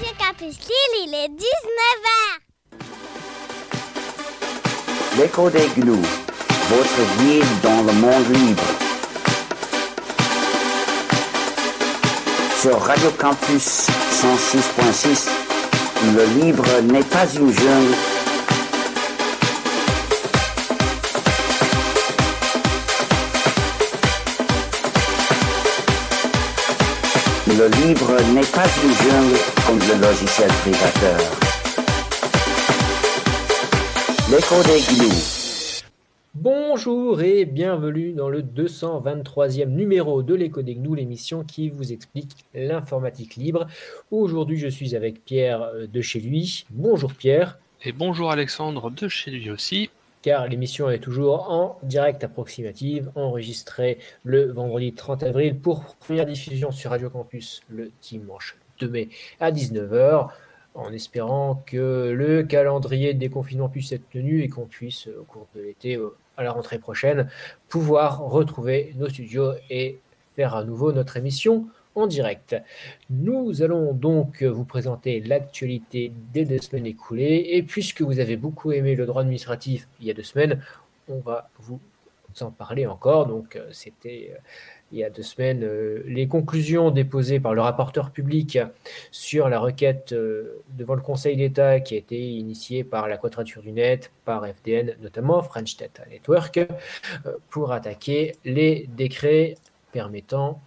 Radio Campus Lille, il est 19h. L'écho des gnous, votre guide dans le monde libre. Sur Radio Campus 106.6, le libre n'est pas une jungle. Le libre n'est pas une jungle comme le logiciel privateur. L'écho des gnous. Bonjour et bienvenue dans le 223e numéro de l'écho des gnous, l'émission qui vous explique l'informatique libre. Aujourd'hui, je suis avec Pierre euh, de chez lui. Bonjour Pierre. Et bonjour Alexandre de chez lui aussi. Car l'émission est toujours en direct approximative, enregistrée le vendredi 30 avril pour première diffusion sur Radio Campus le dimanche 2 mai à 19h, en espérant que le calendrier de déconfinement puisse être tenu et qu'on puisse, au cours de l'été, euh, à la rentrée prochaine, pouvoir retrouver nos studios et faire à nouveau notre émission en direct. Nous allons donc vous présenter l'actualité des deux semaines écoulées. Et puisque vous avez beaucoup aimé le droit administratif il y a deux semaines, on va vous en parler encore. Donc, euh, c'était euh, il y a deux semaines euh, les conclusions déposées par le rapporteur public sur la requête devant le Conseil d'État qui a été initiée par la Quadrature du Net, par FDN notamment, French Data Network, pour attaquer les décrets permettant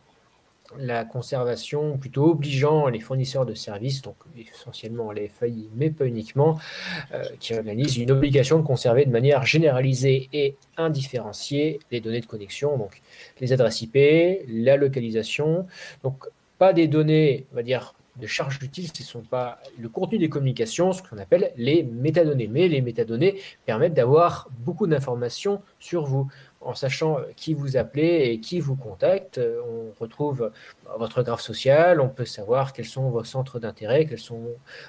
la conservation, plutôt obligeant les fournisseurs de services, donc essentiellement les FAI, mais pas uniquement, euh, qui organisent une obligation de conserver de manière généralisée et indifférenciée les données de connexion, donc les adresses IP, la localisation, donc pas des données, on va dire, de charge utile, ce ne sont pas le contenu des communications, ce qu'on appelle les métadonnées. Mais les métadonnées permettent d'avoir beaucoup d'informations sur vous. En sachant qui vous appelez et qui vous contacte, on retrouve votre graphe social, on peut savoir quels sont vos centres d'intérêt, quels sont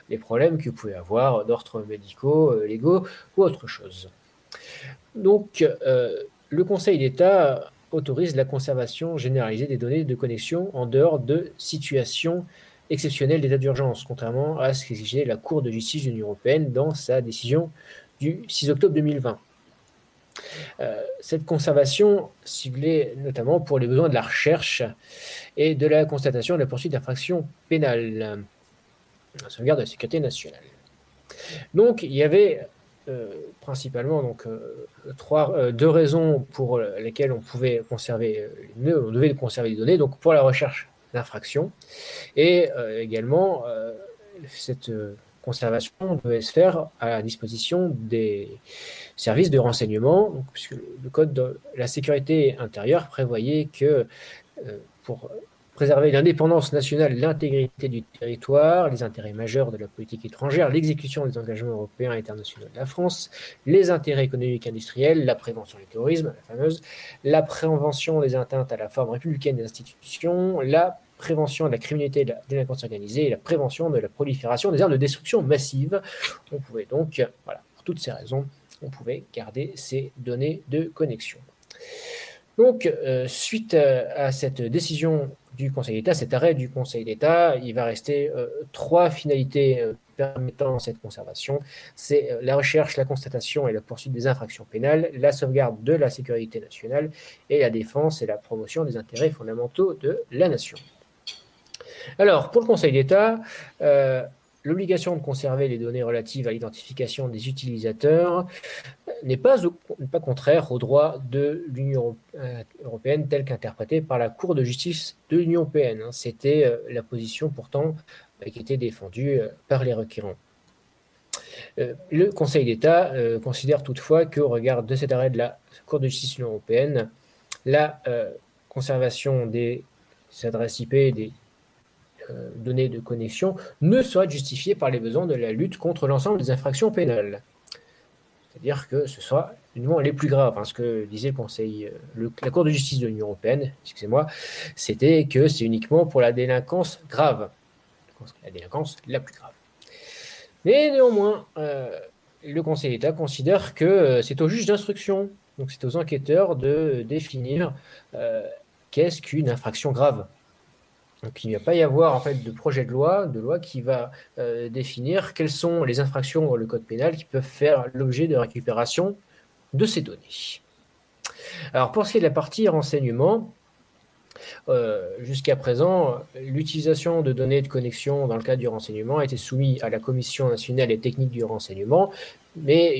les problèmes que vous pouvez avoir d'ordre médicaux, euh, légaux ou autre chose. Donc, euh, le Conseil d'État autorise la conservation généralisée des données de connexion en dehors de situations exceptionnelles d'état d'urgence, contrairement à ce qu'exigeait la Cour de justice de l'Union européenne dans sa décision du 6 octobre 2020. Euh, cette conservation ciblée notamment pour les besoins de la recherche et de la constatation de la poursuite d'infractions pénales, la sauvegarde de la sécurité nationale. Donc, il y avait euh, principalement donc, euh, deux raisons pour lesquelles on pouvait conserver, on devait conserver les données, donc pour la recherche d'infractions, et également cette conservation devait se faire à la disposition des services de renseignement, donc, puisque le code de la sécurité intérieure prévoyait que pour préserver l'indépendance nationale, l'intégrité du territoire, les intérêts majeurs de la politique étrangère, l'exécution des engagements européens et internationaux de la France, les intérêts économiques et industriels, la prévention du terrorisme, la fameuse, la prévention des atteintes à la forme républicaine des institutions, la prévention de la criminalité et de la délinquance organisée et la prévention de la prolifération des armes de destruction massive. On pouvait donc, voilà, pour toutes ces raisons, on pouvait garder ces données de connexion. Donc, euh, suite à cette décision du Conseil d'État, cet arrêt du Conseil d'État, il va rester euh, trois finalités euh, permettant cette conservation. C'est euh, la recherche, la constatation et la poursuite des infractions pénales, la sauvegarde de la sécurité nationale et la défense et la promotion des intérêts fondamentaux de la nation. Alors, pour le Conseil d'État, l'obligation de conserver les données relatives à l'identification des utilisateurs n'est pas, contraire au droit de l'Union européenne tel qu'interprété par la Cour de justice de l'Union européenne. C'était euh, la position pourtant euh, qui était défendue euh, par les requérants. Le Conseil d'État considère toutefois qu'au regard de cet arrêt de la Cour de justice de l'Union européenne, la conservation des adresses IP des euh, données de connexion ne soit justifiée par les besoins de la lutte contre l'ensemble des infractions pénales. C'est-à-dire que ce soit uniquement les plus graves. Hein, ce que disait le Conseil, euh, la Cour de justice de l'Union européenne, excusez-moi, c'était que c'est uniquement pour la délinquance grave. La délinquance la plus grave. Mais néanmoins, euh, le Conseil d'État considère que c'est aux juges d'instruction, donc c'est aux enquêteurs de définir qu'est-ce qu'une infraction grave. Donc il ne va pas y avoir en fait de projet de loi, de loi qui va euh, définir quelles sont les infractions dans le code pénal qui peuvent faire l'objet de récupération de ces données. Alors pour ce qui est de la partie renseignement, euh, jusqu'à présent, l'utilisation de données de connexion dans le cadre du renseignement a été soumise à la Commission nationale et technique du renseignement, mais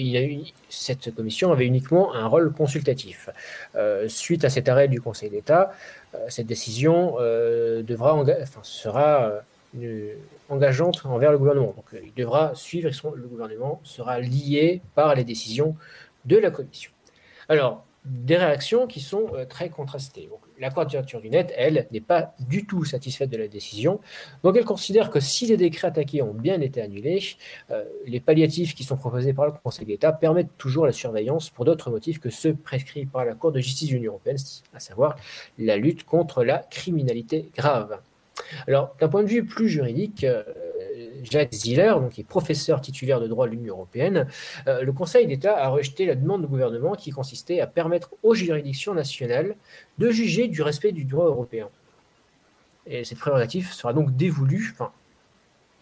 cette commission avait uniquement un rôle consultatif. Euh, suite à cet arrêt du Conseil d'État, euh, cette décision sera engageante envers le gouvernement. Il devra suivre, le gouvernement sera lié par les décisions de la Commission. Des réactions qui sont très contrastées la quadrature du net, elle, n'est pas du tout satisfaite de la décision. Donc elle considère que si les décrets attaqués ont bien été annulés, euh, les palliatifs qui sont proposés par le Conseil d'État permettent toujours la surveillance pour d'autres motifs que ceux prescrits par la Cour de justice de l'Union européenne, à savoir la lutte contre la criminalité grave. Alors, d'un point de vue plus juridique, euh, Jacques Ziller, donc, est professeur titulaire de droit de l'Union européenne, euh, le Conseil d'État a rejeté la demande du gouvernement qui consistait à permettre aux juridictions nationales de juger du respect du droit européen. Et cette prérogative sera donc dévolue, enfin,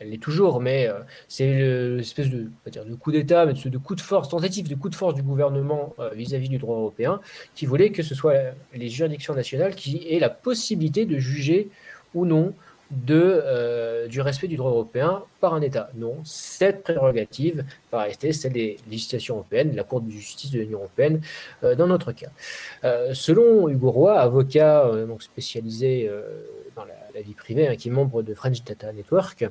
elle l'est toujours, mais euh, c'est l'espèce de, de coup d'État, mais de, coup de force, tentative de coup de force du gouvernement euh, vis-à-vis du droit européen, qui voulait que ce soit les juridictions nationales qui aient la possibilité de juger ou non euh, du respect du droit européen par un État. Non, cette prérogative va rester celle des législations européennes, de la Cour de justice de l'Union européenne, euh, dans notre cas. Euh, selon Hugo Roy, avocat spécialisé dans la, vie privée, hein, qui est membre de French Data Network,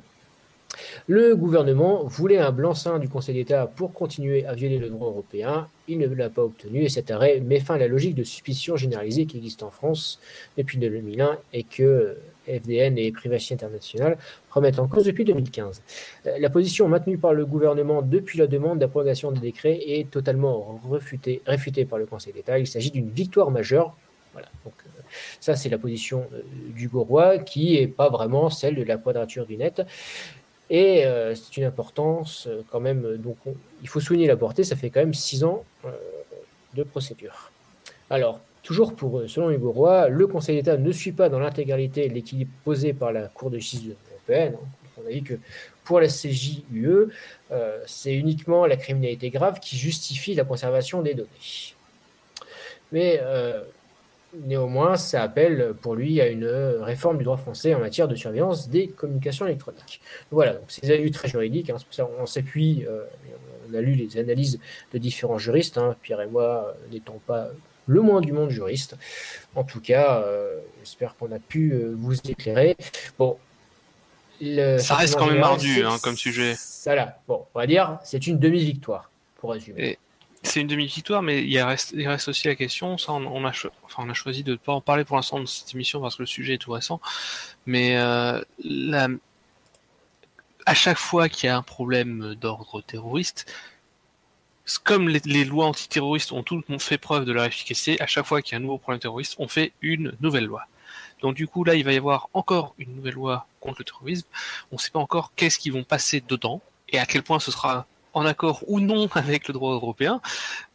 le gouvernement voulait un blanc-seing du Conseil d'État pour continuer à violer le droit européen. Il ne l'a pas obtenu et cet arrêt met fin à la logique de suspicion généralisée qui existe en France depuis 2001 et que FDN et Privacy International remettent en cause depuis 2015. Euh, la position maintenue par le gouvernement depuis la demande d'abrogation des décrets est totalement réfutée, par le Conseil d'État. Il s'agit d'une victoire majeure. Voilà. Donc, euh, ça, c'est la position euh, du Gaurois qui n'est pas vraiment celle de la quadrature du net. Et c'est une importance quand même. Donc, il faut souligner la portée. Ça fait quand même six ans de procédure. Alors, Toujours pour eux, selon Hugo Roy, le Conseil d'État ne suit pas dans l'intégralité l'équilibre posé par la Cour de justice européenne. On a dit que pour la CJUE, euh, c'est uniquement la criminalité grave qui justifie la conservation des données. Mais euh, néanmoins, ça appelle pour lui à une réforme du droit français en matière de surveillance des communications électroniques. Voilà, donc c'est des avis très juridiques, hein, on s'appuie, euh, on a lu les analyses de différents juristes, hein, Pierre et moi n'étant pas le moins du monde juriste. En tout cas, euh, j'espère qu'on a pu euh, vous éclairer. Bon, ça reste quand même ardu hein, comme sujet. Ça bon, on va dire, c'est une demi-victoire, pour résumer. C'est une demi-victoire, mais il reste, il reste aussi la question. Ça, on, a, enfin, on a choisi de ne pas en parler pour l'instant de cette émission parce que le sujet est tout récent. Mais euh, à chaque fois qu'il y a un problème d'ordre terroriste, comme les, lois antiterroristes ont toutes fait preuve de leur efficacité, à chaque fois qu'il y a un nouveau problème terroriste, on fait une nouvelle loi. Donc du coup, là, il va y avoir encore une nouvelle loi contre le terrorisme. On ne sait pas encore qu'est-ce qu'ils vont passer dedans et à quel point ce sera en accord ou non avec le droit européen.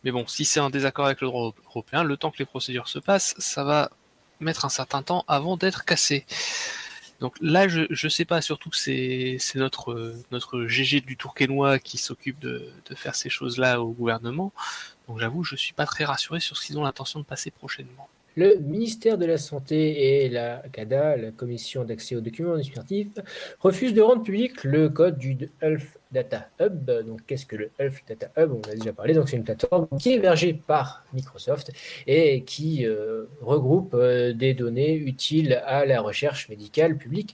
Mais bon, si c'est un désaccord avec le droit européen, le temps que les procédures se passent, ça va mettre un certain temps avant d'être cassé. Donc là, je ne sais pas, surtout que c'est notre, notre GG du Tourquenois qui s'occupe de, de, faire ces choses-là au gouvernement. Donc j'avoue, je ne suis pas très rassuré sur ce qu'ils ont l'intention de passer prochainement. Le ministère de la Santé et la CADA, la Commission d'accès aux documents administratifs, refusent de rendre public le code du Health Data Hub. Donc, qu'est-ce que le Health Data Hub? On a déjà parlé. Donc, c'est une plateforme qui est hébergée par Microsoft et qui euh, regroupe euh, des données utiles à la recherche médicale publique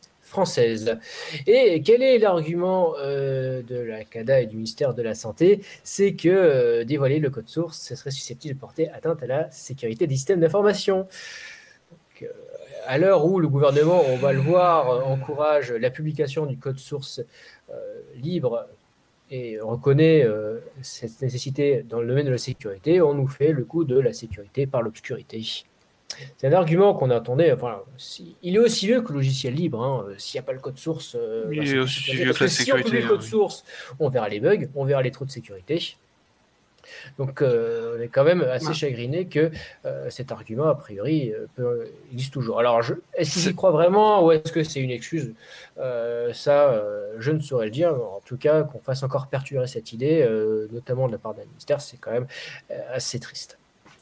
Et quel est l'argument euh, de la CADA et du ministère de la Santé? C'est que euh, dévoiler le code source, ce serait susceptible de porter atteinte à la sécurité des systèmes d'information. Euh, à l'heure où le gouvernement, on va le voir, encourage la publication du code source libre et reconnaît cette nécessité dans le domaine de la sécurité, on nous fait le coup de la sécurité par l'obscurité. C'est un argument qu'on attendait. Enfin, il est aussi vieux que le logiciel libre. Hein. S'il n'y a pas le code source, euh, il est aussi vieux que la sécurité. Si on le code source, on verra les bugs, on verra les trous de sécurité. Donc, euh, on est quand même assez chagriné que euh, cet argument, a priori, euh, peut- existe toujours. Alors, je- est-ce qu'ils y croient vraiment ou est-ce que c'est une excuse? Euh, Ça, euh, je ne saurais le dire. En tout cas, qu'on fasse encore perturber cette idée, euh, notamment de la part d'un ministère, c'est quand même euh, assez triste.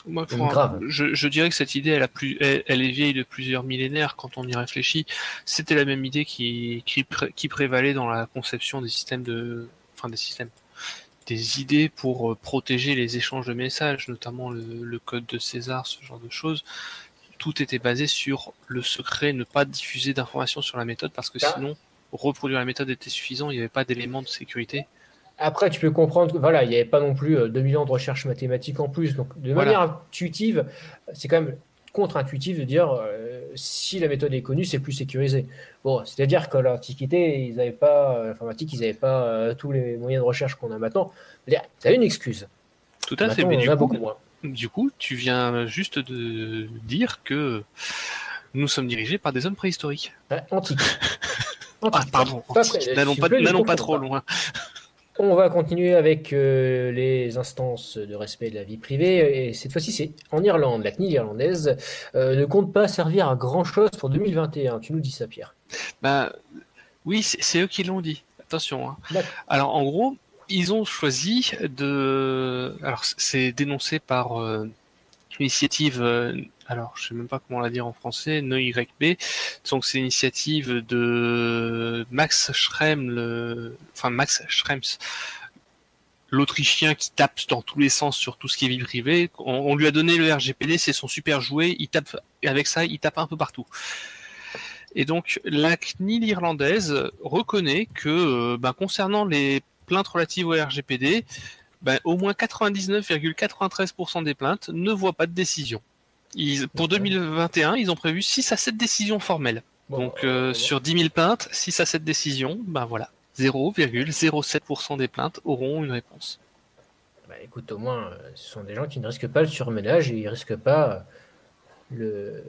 Moi. Je, je dirais que cette idée, elle, a plus, elle, elle est vieille de plusieurs millénaires quand on y réfléchit. C'était la même idée qui, qui, pré- qui prévalait dans la conception des systèmes de, enfin des systèmes, des idées pour euh, protéger les échanges de messages, notamment le, le code de César, ce genre de choses. Tout était basé sur le secret, ne pas diffuser d'informations sur la méthode parce que Ah. sinon reproduire la méthode était suffisant, il n'y avait pas d'éléments de sécurité. Après, tu peux comprendre que voilà, il n'y avait pas non plus euh, 2 millions de recherches mathématiques en plus. Donc, de Voilà. manière intuitive, c'est quand même contre-intuitif de dire euh, si la méthode est connue, c'est plus sécurisé. Bon, c'est-à-dire qu'à l'Antiquité, ils n'avaient pas, euh, l'informatique, ils n'avaient pas euh, tous les moyens de recherche qu'on a maintenant. C'est une excuse. Tout à fait, mais du coup, beaucoup moins. Du coup, tu viens juste de dire que nous sommes dirigés par des hommes préhistoriques. Ouais, antique. Ah, pardon, antiques. n'allons pas, trop loin. On va continuer avec euh, les instances de respect de la vie privée. Et cette fois-ci, c'est en Irlande. La CNIL irlandaise euh, ne compte pas servir à grand-chose pour 2021. Tu nous dis ça, Pierre. Bah, oui, c'est eux qui l'ont dit. Attention. hein. Alors, en gros, ils ont choisi de. Alors, c'est dénoncé par euh, l'initiative. Alors, je sais même pas comment la dire en français. NoYB. Donc, c'est l'initiative de Max Schrems, l'Autrichien qui tape dans tous les sens sur tout ce qui est vie privée. On, lui a donné le RGPD, c'est son super jouet. Il tape avec ça, il tape un peu partout. Et donc, la CNIL irlandaise reconnaît que, euh, ben, concernant les plaintes relatives au RGPD, ben, au moins 99,93% des plaintes ne voient pas de décision. Ils, pour D'accord. 2021, ils ont prévu 6 à 7 décisions formelles. Bon, Donc, euh, euh, sur 10 000 plaintes, 6 à 7 décisions, ben voilà, 0,07% des plaintes auront une réponse. bah, écoute, au moins, euh, ce sont des gens qui ne risquent pas le surmenage et ils ne risquent pas le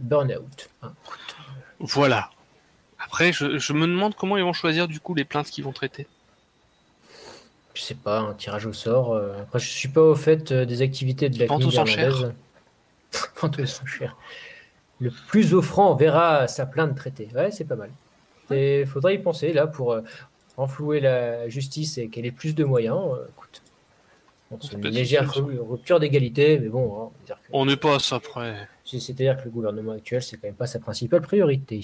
burn-out. hein. Voilà. Après, je, je me demande comment ils vont choisir du coup les plaintes qu'ils vont traiter. Je sais pas, un tirage au sort. Après, je suis pas au fait des activités de la CNIL aux enchères. irlandaise. Vente aux enchères. Le plus offrant verra sa plainte traitée. Ouais, c'est pas mal. Il faudrait y penser là pour euh, renflouer la justice et qu'elle ait plus de moyens. euh, écoute, bon, c'est une légère rupture d'égalité, mais bon, hein, on va dire que- On n'est pas à ça près. c'est- C'est-à-dire que le gouvernement actuel, c'est quand même pas sa principale priorité.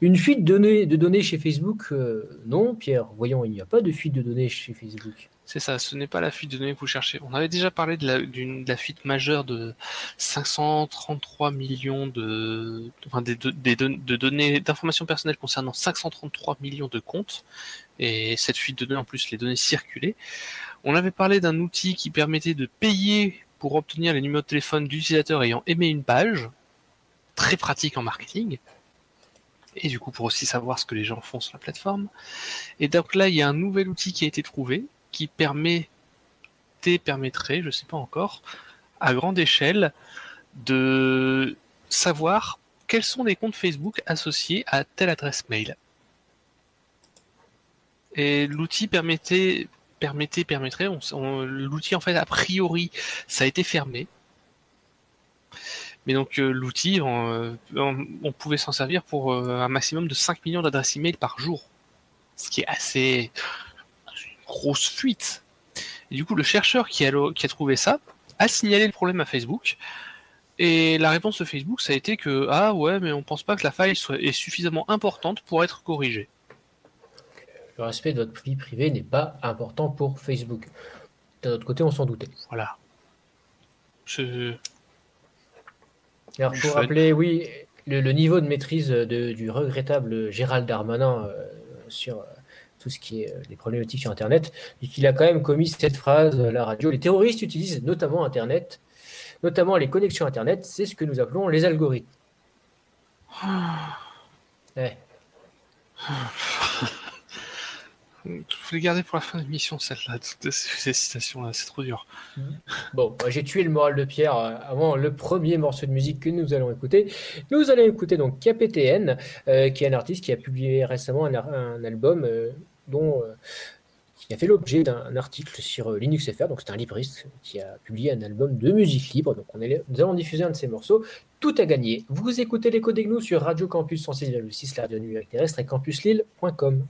Une fuite de données, de données chez Facebook euh, Non, Pierre, voyons, il n'y a pas de fuite de données chez Facebook. C'est ça, ce n'est pas la fuite de données que vous cherchez. On avait déjà parlé de la, de la fuite majeure de 533 millions de, enfin des, de, des don- de données, d'informations personnelles concernant 533 millions de comptes. Et cette fuite de données, en plus, les données circulaient. On avait parlé d'un outil qui permettait de payer pour obtenir les numéros de téléphone d'utilisateurs ayant aimé une page. Très pratique en marketing. Et du coup, pour aussi savoir ce que les gens font sur la plateforme. Et donc là, il y a un nouvel outil qui a été trouvé qui permet, permettrait, je sais pas encore, à grande échelle, de savoir quels sont les comptes Facebook associés à telle adresse mail. Et l'outil permettait, permettait, permettrait, l'outil en fait a priori, ça a été fermé. Mais donc euh, l'outil, on, on- pouvait s'en servir pour euh, un maximum de 5 millions d'adresses email par jour. Ce qui est assez grosse fuite. Et du coup, le chercheur qui a, lo- qui a trouvé ça a signalé le problème à Facebook. Et la réponse de Facebook, ça a été que ah ouais, mais on pense pas que la faille soit, est suffisamment importante pour être corrigée. Le respect de votre vie privée n'est pas important pour Facebook. D'un autre côté, on s'en doutait. Voilà. Alors, pour fun. rappeler, oui, le, le niveau de maîtrise de- du regrettable Gérald Darmanin euh, sur tout ce qui est euh, les problématiques sur Internet, et qu'il a quand même commis cette phrase à la radio. Les terroristes utilisent notamment Internet, notamment les connexions Internet, c'est ce que nous appelons les algorithmes. Ouais. faut les garder pour la fin de l'émission, celle-là, toutes ces, citations-là, c'est trop dur. Bon, moi, j'ai tué le moral de Pierre euh, avant le premier morceau de musique que nous allons écouter. Nous allons écouter donc KPTN, euh, qui est un artiste qui a publié récemment un, un album euh, dont euh, qui a fait l'objet d'un article sur euh, Linux FR. Donc, c'est un libriste qui a publié un album de musique libre. Donc, on est, nous allons diffuser un de ses morceaux. Tout a gagné. Vous écoutez les codes nous sur Radio Campus 106,6, la radio numérique terrestre et campuslille.com.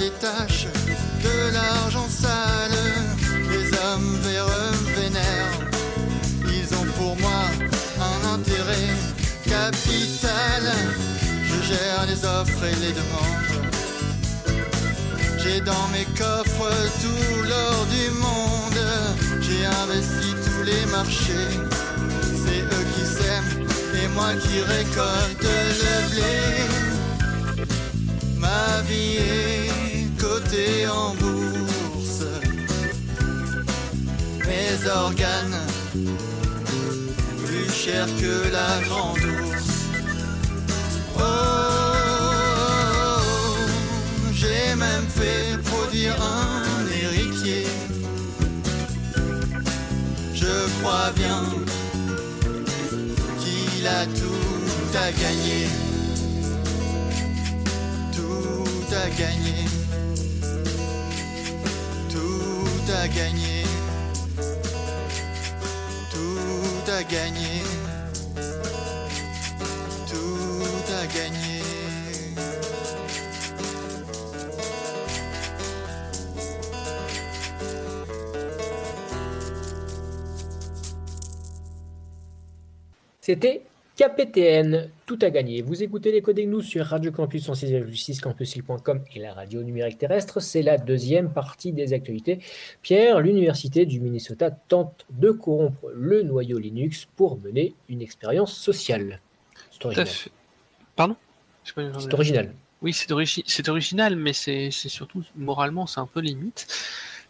les taches de l'argent sale. Les hommes véreux vénèrent, ils ont pour moi un intérêt capital. Je gère les offres et les demandes. J'ai dans mes coffres tout l'or du monde. J'ai investi tous les marchés. C'est eux qui sèment et moi qui récolte le blé. Ma vie est en bourse. Mes organes plus chers que la grande ours. Oh, j'ai même fait produire un héritier. Je crois bien qu'il a tout à gagner. Tout à gagner. À gagner. Tout à gagner. Tout à gagner. C'était KPTN, tout a gagné. Vous écoutez les codes nous sur Radio Campus 106,6 campusil.com et la radio numérique terrestre. C'est la deuxième partie des actualités. Pierre, l'université du Minnesota tente de corrompre le noyau Linux pour mener une expérience sociale. C'est à original. Pardon? C'est original. Oui, c'est origi- c'est original, mais c'est c'est surtout moralement, c'est un peu limite.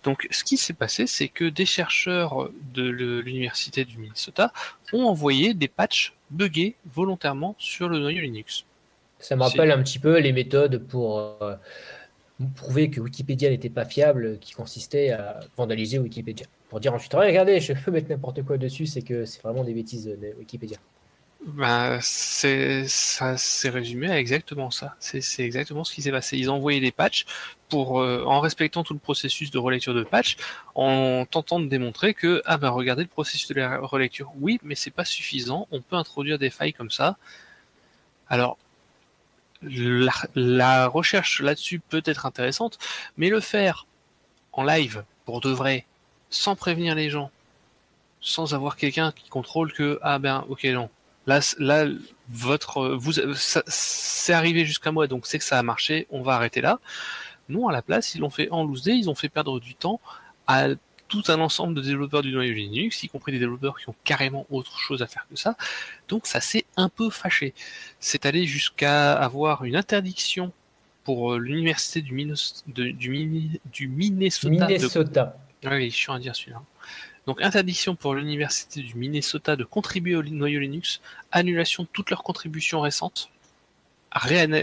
Donc, ce qui s'est passé, c'est que des chercheurs de l'université du Minnesota ont envoyé des patchs buggés volontairement sur le noyau Linux. Ça me rappelle un petit peu les méthodes pour euh, prouver que Wikipédia n'était pas fiable, qui consistait à vandaliser Wikipédia. Pour dire ensuite, regardez, je peux mettre n'importe quoi dessus, c'est que c'est vraiment des bêtises de Wikipédia. Ben, c'est ça s'est résumé à exactement ça. C'est exactement ce qui s'est passé. Ils ont envoyé des patchs pour, euh, en respectant tout le processus de relecture de patch, en tentant de démontrer que ah ben regardez le processus de la relecture. Oui, mais c'est pas suffisant. On peut introduire des failles comme ça. Alors la, la recherche là-dessus peut être intéressante, mais le faire en live pour de vrai, sans prévenir les gens, sans avoir quelqu'un qui contrôle que ah ben ok non Là, votre, vous, ça- c'est arrivé jusqu'à moi, donc c'est que ça a marché. On va arrêter là. Non, à la place, ils l'ont fait en loose day. Ils ont fait perdre du temps à tout un ensemble de développeurs du noyau Linux, y compris des développeurs qui ont carrément autre chose à faire que ça. Donc, ça s'est un peu fâché. C'est allé jusqu'à avoir une interdiction pour euh, l'université du, Minos- de- du, du Minnesota. de- Minnesota. ah oui, je suis en dire celui-là. Donc interdiction pour l'université du Minnesota de contribuer au noyau Linux, annulation de toutes leurs contributions récentes.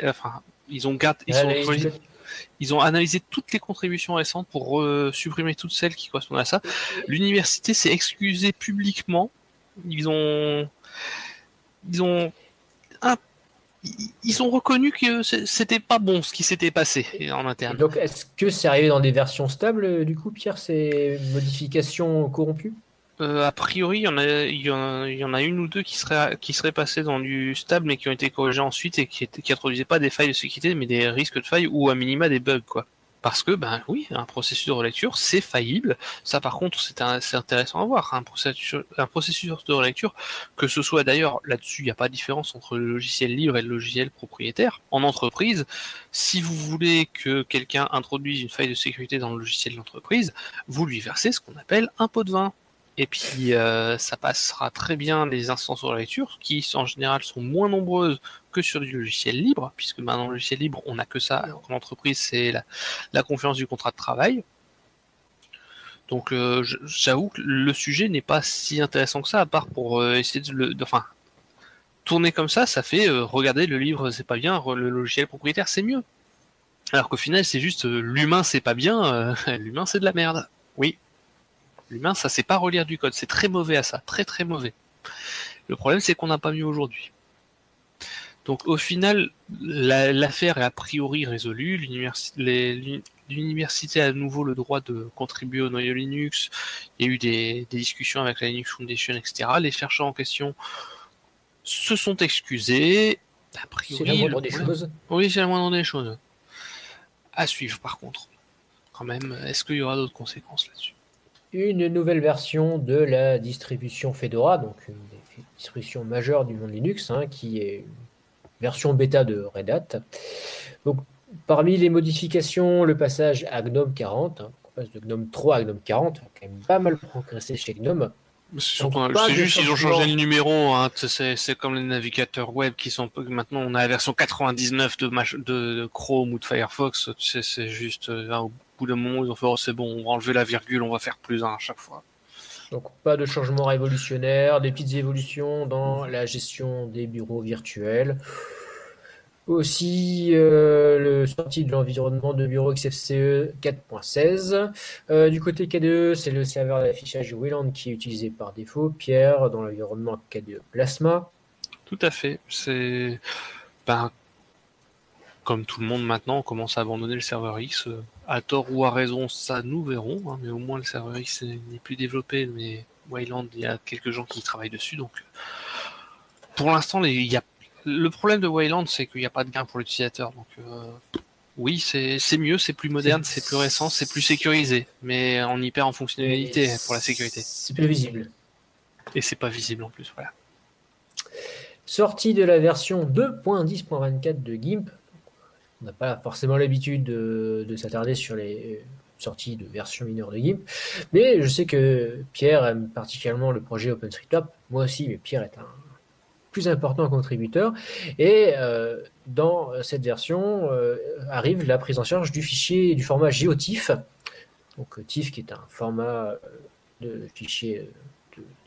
Enfin, ils ont gardé, ils, ont, Analyse- ils ont analysé toutes les contributions récentes pour euh, supprimer toutes celles qui correspondent à ça. L'université s'est excusée publiquement. Ils ont, ils ont, un- ils- ont reconnu que c'était pas bon ce qui s'était passé en Et interne. donc, est-ce que c'est arrivé dans des versions stables, euh, du coup, Pierre, ces modifications corrompues? Euh, a priori, il y, en a, il, y en a, il y en a une ou deux qui seraient, qui seraient passées dans du stable, mais qui ont été corrigées ensuite et qui, qui introduisaient pas des failles de sécurité, mais des risques de failles ou à minima des bugs, quoi. Parce que, ben oui, un processus de relecture, c'est faillible. Ça, par contre, c'est intéressant à voir. Un processus, un processus de relecture, que ce soit d'ailleurs là-dessus, il n'y a pas de différence entre le logiciel libre et le logiciel propriétaire. En entreprise, si vous voulez que quelqu'un introduise une faille de sécurité dans le logiciel de l'entreprise, vous lui versez ce qu'on appelle un pot de vin. Et puis, euh, ça passera très bien les instances de relecture, qui en général sont moins nombreuses que sur du logiciel libre, puisque maintenant, le logiciel libre, on n'a que ça. Qu'en entreprise, c'est la, la confiance du contrat de travail. Donc, euh, j'avoue que le sujet n'est pas si intéressant que ça, à part pour euh, essayer de le. de- Enfin, tourner comme ça, ça fait regarder le livre, c'est pas bien, le logiciel propriétaire, c'est mieux. Alors qu'au final, c'est juste l'humain, c'est pas bien, l'humain, c'est de la merde. Oui. L'humain, ça sait pas relire du code, c'est très mauvais à ça, très très mauvais. Le problème, c'est qu'on n'a pas mieux aujourd'hui. Donc au final, la- l'affaire est a priori résolue. L'université a à nouveau le droit de contribuer au noyau Linux. Il y a eu des, des discussions avec la Linux Foundation, etc. Les chercheurs en question se sont excusés. A C'est priori, la moindre le des problème- choses. oui, c'est la moindre des choses. À suivre, par contre. Quand même, est-ce qu'il y aura d'autres conséquences là-dessus? Une nouvelle version de la distribution Fedora, donc une des distributions majeures du monde Linux, hein, qui est une version bêta de Red Hat. Donc, parmi les modifications, le passage à GNOME 40, hein, on passe de GNOME 3 à GNOME 40, quand même pas mal progressé chez GNOME. C'est juste ils ont changé le numéro. Hein. C'est- comme les navigateurs web qui sont maintenant on a la version 99 de, mach- de, de Chrome ou de Firefox. C'est juste euh, bout d'un moment ils ont fait oh, c'est bon, on va enlever la virgule, on va faire plus un à chaque fois. Donc, pas de changement révolutionnaire, des petites évolutions dans la gestion des bureaux virtuels. Aussi, euh, le sortie de l'environnement de bureau XFCE 4.16. Euh, du côté KDE, c'est le serveur d'affichage Wayland qui est utilisé par défaut. Pierre, dans l'environnement KDE Plasma. Tout à fait. C'est ben, comme tout le monde maintenant, on commence à abandonner le serveur X. À tort ou à raison, ça nous verrons. hein, mais au moins le serveur X n'est plus développé. Mais Wayland, il y a quelques gens qui travaillent dessus. Donc, pour l'instant, les- il y a le problème de Wayland, c'est qu'il n'y a pas de gain pour l'utilisateur. Donc, euh, oui, c'est c'est mieux, c'est plus moderne, C'est- c'est plus récent, c'est plus sécurisé. Mais on y perd en fonctionnalité pour la sécurité. C'est plus visible. Et c'est pas visible en plus. Voilà. Sortie de la version 2.10.24 de GIMP. On n'a pas forcément l'habitude de, de s'attarder sur les sorties de versions mineures de GIMP, mais je sais que Pierre aime particulièrement le projet OpenStreetMap. Moi aussi, mais Pierre est un plus importants contributeurs. Et euh, dans cette version euh, arrive la prise en charge du fichier du format GeoTIFF. Donc TIFF qui est un format de fichier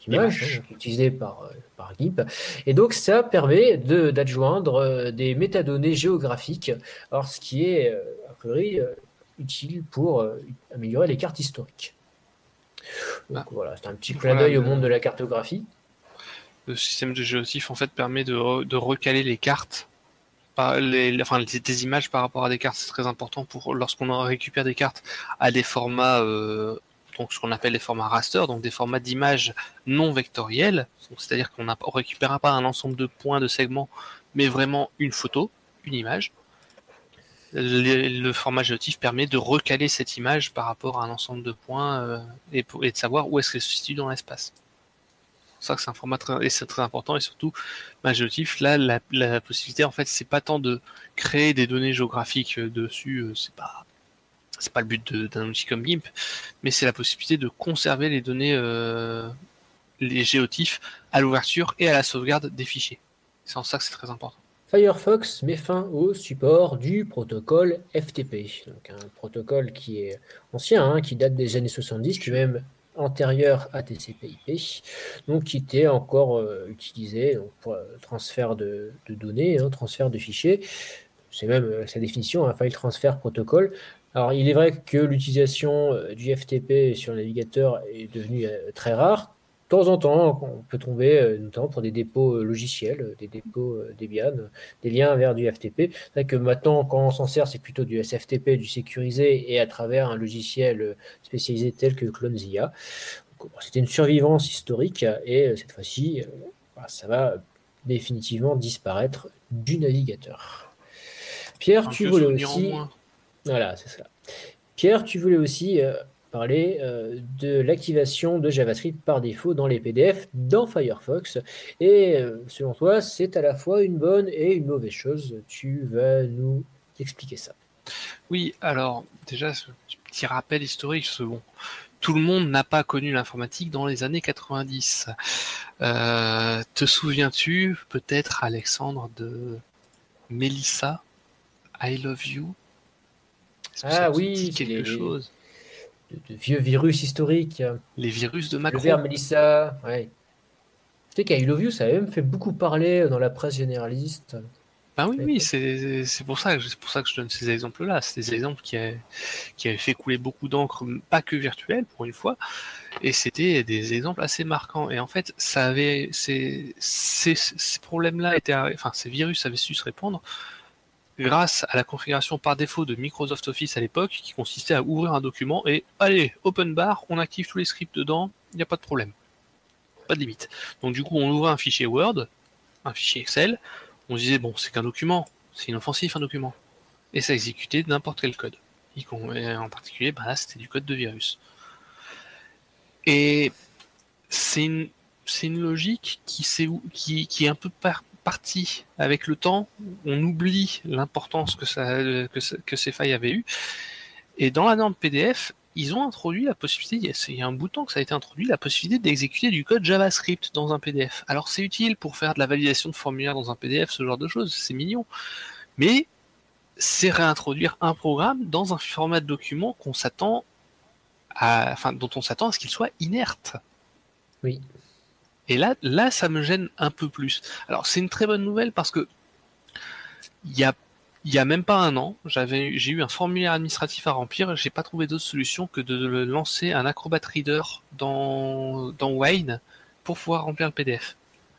d'image hein, utilisé par, par GIMP. Et donc ça permet d'adjoindre des métadonnées géographiques, alors ce qui est a priori utile pour améliorer les cartes historiques. Donc ah. voilà, c'est un petit clin d'œil au monde de la cartographie. Le système de géotif en fait permet de, de recaler les cartes, les, enfin des images par rapport à des cartes. C'est très important pour lorsqu'on récupère des cartes à des formats, euh, donc ce qu'on appelle les formats raster, donc des formats d'images non vectoriels. C'est-à-dire qu'on ne récupère pas un ensemble de points, de segments, mais vraiment une photo, une image le, format géotif permet de recaler cette image par rapport à un ensemble de points euh, et, de savoir où est-ce qu'elle se situe dans l'espace. C'est ça que c'est un format très, et très important et surtout, ma géotif, là, la, possibilité, en fait, c'est pas tant de créer des données géographiques euh, dessus, euh, c'est pas, c'est pas le but d'un outil comme GIMP, mais c'est la possibilité de conserver les données, les géotifs à l'ouverture et à la sauvegarde des fichiers. C'est en ça que c'est très important. Firefox met fin au support du protocole FTP, donc un protocole qui est ancien, hein, qui date des années 70, qui est même antérieur à TCP/IP, donc qui était encore euh, utilisé pour le transfert de, données, hein, transfert de fichiers. C'est même euh, sa définition, un file transfer protocole. Alors, il est vrai que l'utilisation euh, du FTP sur le navigateur est devenue très rare, de temps en temps, on peut tomber, euh, notamment pour des dépôts euh, logiciels, euh, des dépôts Debian, des liens vers du FTP. C'est vrai que maintenant, quand on s'en sert, c'est plutôt du SFTP, du sécurisé, et à travers un logiciel spécialisé tel que Clonezilla. C'était une survivance historique, et cette fois-ci, bah, ça va définitivement disparaître du navigateur. Pierre, tu voulais aussi. Voilà, c'est ça. Pierre, tu voulais aussi parler euh, de l'activation de JavaScript par défaut dans les PDF dans Firefox. Et euh, selon toi, c'est à la fois une bonne et une mauvaise chose. Tu vas nous expliquer ça. Oui, alors déjà, ce petit rappel historique, bon, tout le monde n'a pas connu l'informatique dans les années 90. Euh, te souviens-tu peut-être, Alexandre, de Melissa, I Love You Ah oui, quelque chose de, vieux virus historiques. Les virus de Macron. Le verre Melissa, ouais. Tu sais qu'I Love You, ça a même fait beaucoup parler dans la presse généraliste. Ben oui, oui, c'est pour ça, c'est pour ça que je donne ces exemples-là. C'est des exemples qui, qui avaient fait couler beaucoup d'encre, pas que virtuelle pour une fois, et c'était des exemples assez marquants. Et en fait, ça avait ces, ces, ces problèmes-là étaient, enfin, ces virus avaient su se répandre grâce à la configuration par défaut de Microsoft Office à l'époque, qui consistait à ouvrir un document et allez, open bar, on active tous les scripts dedans, il n'y a pas de problème. Pas de limite. Donc du coup, on ouvrait un fichier Word, un fichier Excel, on se disait, bon, c'est qu'un document, c'est inoffensif un document. Et ça exécutait n'importe quel code. En particulier, bah c'était du code de virus. Et c'est une, logique qui, qui, qui est un peu par, partie avec le temps, on oublie l'importance que, ces failles avaient eu. Et dans la norme PDF, ils ont introduit la possibilité, il y a un bout de temps que ça a été introduit, la possibilité d'exécuter du code JavaScript dans un PDF. Alors c'est utile pour faire de la validation de formulaire dans un PDF, ce genre de choses, c'est mignon. Mais c'est réintroduire un programme dans un format de document qu'on s'attend à, enfin, dont on s'attend à ce qu'il soit inerte. Oui. Et là, là, ça me gêne un peu plus. Alors, c'est une très bonne nouvelle parce que il y a, y a même pas un an, j'avais, j'ai eu un formulaire administratif à remplir. J'ai pas trouvé d'autre solution que de lancer un Acrobat Reader dans, dans Wayne pour pouvoir remplir le PDF.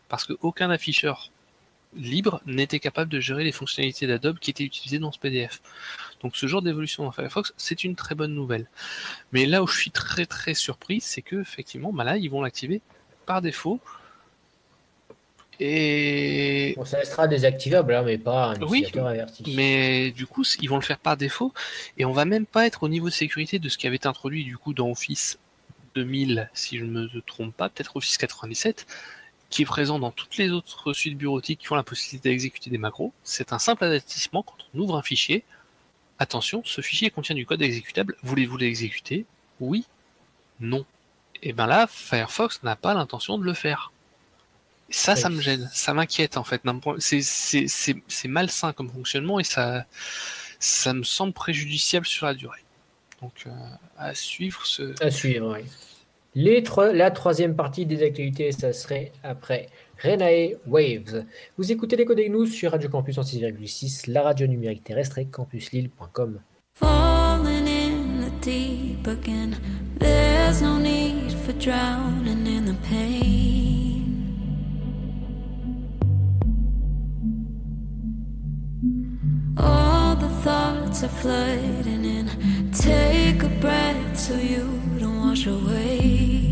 Parce qu'aucun afficheur libre n'était capable de gérer les fonctionnalités d'Adobe qui étaient utilisées dans ce PDF. Donc ce genre d'évolution dans Firefox, c'est une très bonne nouvelle. Mais là où je suis très très surpris, c'est que effectivement, bah là, ils vont l'activer par défaut. Et ça restera désactivable, hein, mais pas un oui, Mais du coup, ils vont le faire par défaut, et on va même pas être au niveau de sécurité de ce qui avait été introduit du coup dans Office 2000, si je ne me trompe pas, peut-être Office 97, qui est présent dans toutes les autres suites bureautiques qui ont la possibilité d'exécuter des macros. C'est un simple avertissement quand on ouvre un fichier. Attention, ce fichier contient du code exécutable. Voulez-vous l'exécuter? Oui? Non et bien là, Firefox n'a pas l'intention de le faire. Ça, ça Oui. me gêne, ça m'inquiète en fait. C'est malsain comme fonctionnement et ça, ça me semble préjudiciable sur la durée. Donc, euh, à suivre ce. À suivre, oui. Les trois- la troisième partie des actualités, ça serait après Renae Waves. Vous écoutez les codes nous sur Radio Campus en 6,6, la radio numérique terrestre et campuslille.com. There's no need for drowning in the pain. All the thoughts are flooding in. Take a breath so you don't wash away.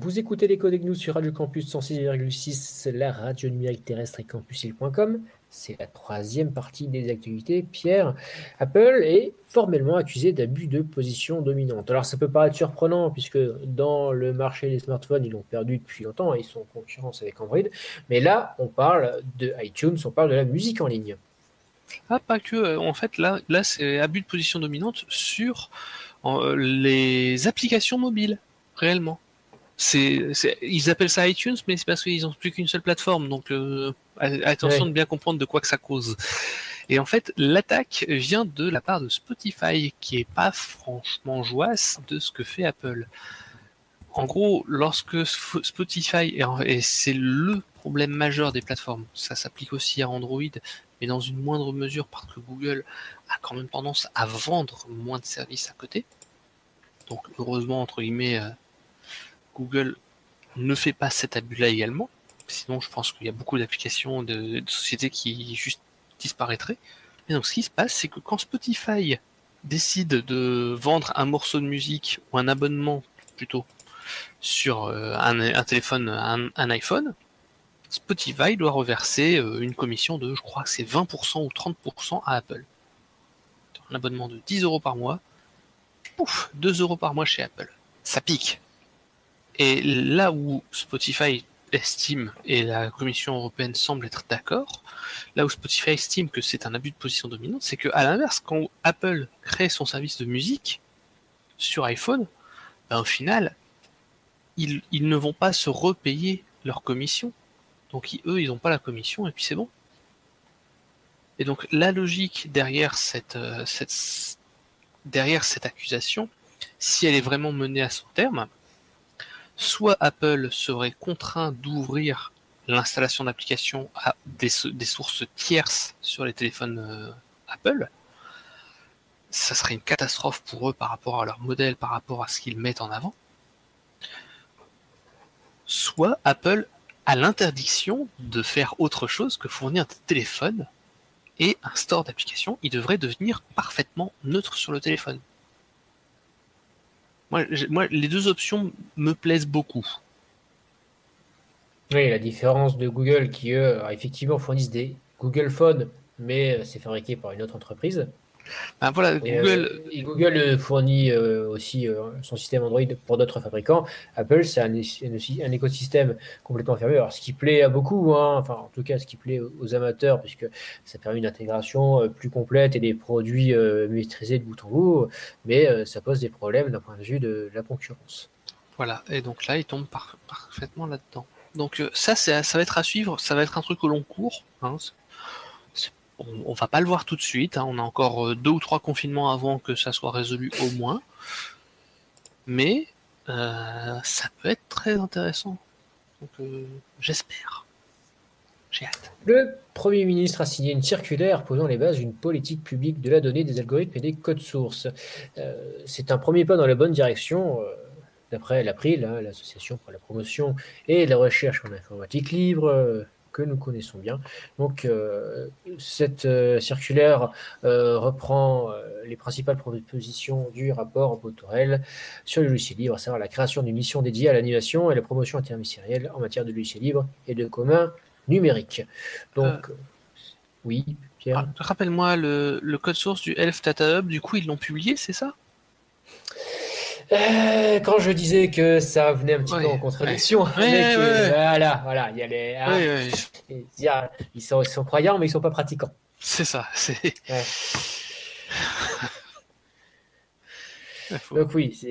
Vous écoutez les codes nous sur Radio Campus 106,6, la radio numérique terrestre et campusil.com. C'est la troisième partie des actualités. Pierre, Apple est formellement accusé d'abus de position dominante. Alors ça peut paraître surprenant puisque dans le marché des smartphones, ils l'ont perdu depuis longtemps, ils sont en concurrence avec Android. Mais là, on parle de iTunes, on parle de la musique en ligne. Ah, pas que. euh, En fait, là, là c'est abus de position dominante sur euh, les applications mobiles, réellement. C'est, ils appellent ça iTunes, mais c'est parce qu'ils n'ont plus qu'une seule plateforme. Donc, euh, attention Ouais. de bien comprendre de quoi que ça cause. Et en fait, l'attaque vient de la part de Spotify, qui est pas franchement joasse de ce que fait Apple. En gros, lorsque Spotify, et c'est le problème majeur des plateformes, ça s'applique aussi à Android, mais dans une moindre mesure parce que Google a quand même tendance à vendre moins de services à côté. Donc heureusement, entre guillemets, euh, Google ne fait pas cet abus-là également. Sinon, je pense qu'il y a beaucoup d'applications de, sociétés qui juste disparaîtraient. Et donc ce qui se passe, c'est que quand Spotify décide de vendre un morceau de musique ou un abonnement plutôt sur euh, un, téléphone, un, un iPhone, Spotify doit reverser euh, une commission de, je crois que c'est 20% ou 30% à Apple. Un abonnement de 10 euros par mois, pouf, 2 euros par mois chez Apple. Ça pique. Et là où Spotify estime, et la Commission européenne semble être d'accord, là où Spotify estime que c'est un abus de position dominante, c'est que à l'inverse, quand Apple crée son service de musique sur iPhone, ben, au final, ils, ils ne vont pas se repayer leur commission. Donc ils- eux, ils n'ont pas la commission et puis c'est bon. Et donc la logique derrière cette, euh, cette, derrière cette accusation, si elle est vraiment menée à son terme, soit Apple serait contraint d'ouvrir l'installation d'applications à des, so- des sources tierces sur les téléphones euh, Apple, ça serait une catastrophe pour eux par rapport à leur modèle, par rapport à ce qu'ils mettent en avant. Soit Apple a l'interdiction de faire autre chose que fournir des téléphones et un store d'applications, il devrait devenir parfaitement neutre sur le téléphone. Moi, les deux options me plaisent beaucoup. Oui, la différence de Google qui, effectivement fournissent des Google Phone, mais euh, c'est fabriqué par une autre entreprise. Ben voilà, Google, euh, et Google euh, fournit euh, aussi son système Android pour d'autres fabricants. Apple, c'est un, un- écosystème complètement fermé. Alors, ce qui plaît à beaucoup, hein, enfin, en tout cas, ce qui plaît aux, amateurs, puisque ça permet une intégration plus complète et des produits maîtrisés de bout en bout, mais ça pose des problèmes d'un point de vue de la concurrence. Voilà, et donc là, il tombe par- parfaitement là-dedans. Donc ça, ça va être à suivre, ça va être un truc au long cours. hein. On, on va pas le voir tout de suite, hein. on a encore euh, deux ou trois confinements avant que ça soit résolu au moins. Mais euh, ça peut être très intéressant. Euh, j'espère. J'ai hâte. Le Premier ministre a signé une circulaire posant les bases d'une politique publique de la donnée, des algorithmes et des codes sources. C'est un premier pas dans la bonne direction, d'après l'April, hein, l'association pour la promotion et la recherche en informatique libre, que nous connaissons bien. Donc, euh, cette euh, circulaire euh, reprend les principales propositions du rapport Botorel sur le logiciel libre, à savoir la création d'une mission dédiée à l'animation et la promotion interministérielle en matière de logiciel libre et de commun numérique. Donc, oui, Pierre. Ah, Rappelle-moi le, le code source du Elf Data Hub, du coup ils l'ont publié, c'est ça? Euh, quand je disais que ça venait un petit Ouais, peu en contradiction ouais. avec, Ouais, euh, ouais. voilà, voilà, il y a les, ah, ils sont, ils sont croyants mais ils sont pas pratiquants. c'est ça. C'est... Donc oui, c'est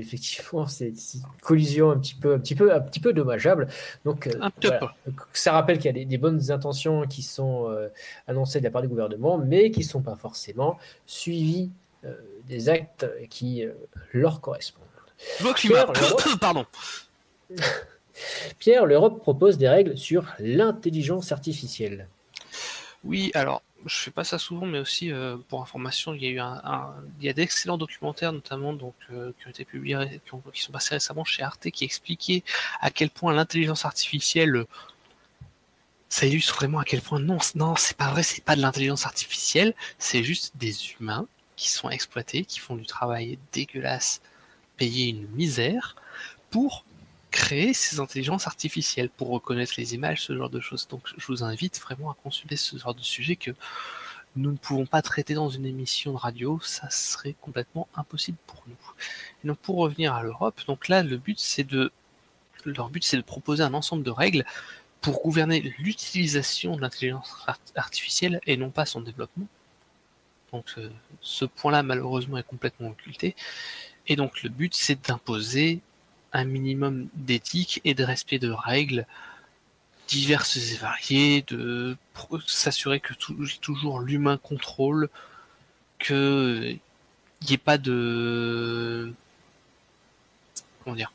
effectivement c'est une collision un petit peu, un petit peu, un petit peu dommageable. Donc euh, voilà. Donc, ça rappelle qu'il y a des, des bonnes intentions qui sont euh, annoncées de la part du gouvernement, mais qui ne sont pas forcément suivies des actes qui euh, leur correspondent. Climat. Pierre, le- Pardon. Pierre, l'Europe propose des règles sur l'intelligence artificielle. Oui, alors je fais pas ça souvent, mais aussi euh, pour information, il y a eu un, un- il y a d'excellents documentaires notamment donc euh, qui ont été publiés, qui, ont- qui sont passés récemment chez Arte, qui expliquaient à quel point l'intelligence artificielle, euh, ça illustre vraiment à quel point non, non, c'est pas vrai, c'est pas de l'intelligence artificielle, c'est juste des humains qui sont exploités, qui font du travail dégueulasse, payés une misère pour créer ces intelligences artificielles pour reconnaître les images, ce genre de choses. Donc je vous invite vraiment à consulter ce genre de sujet que nous ne pouvons pas traiter dans une émission de radio, ça serait complètement impossible pour nous. Et donc pour revenir à l'Europe, donc là le but c'est de leur but c'est de proposer un ensemble de règles pour gouverner l'utilisation de l'intelligence art- artificielle et non pas son développement. Donc ce point-là malheureusement est complètement occulté. Et donc le but c'est d'imposer un minimum d'éthique et de respect de règles diverses et variées, de s'assurer que tou- toujours l'humain contrôle, que il n'y ait pas de comment dire,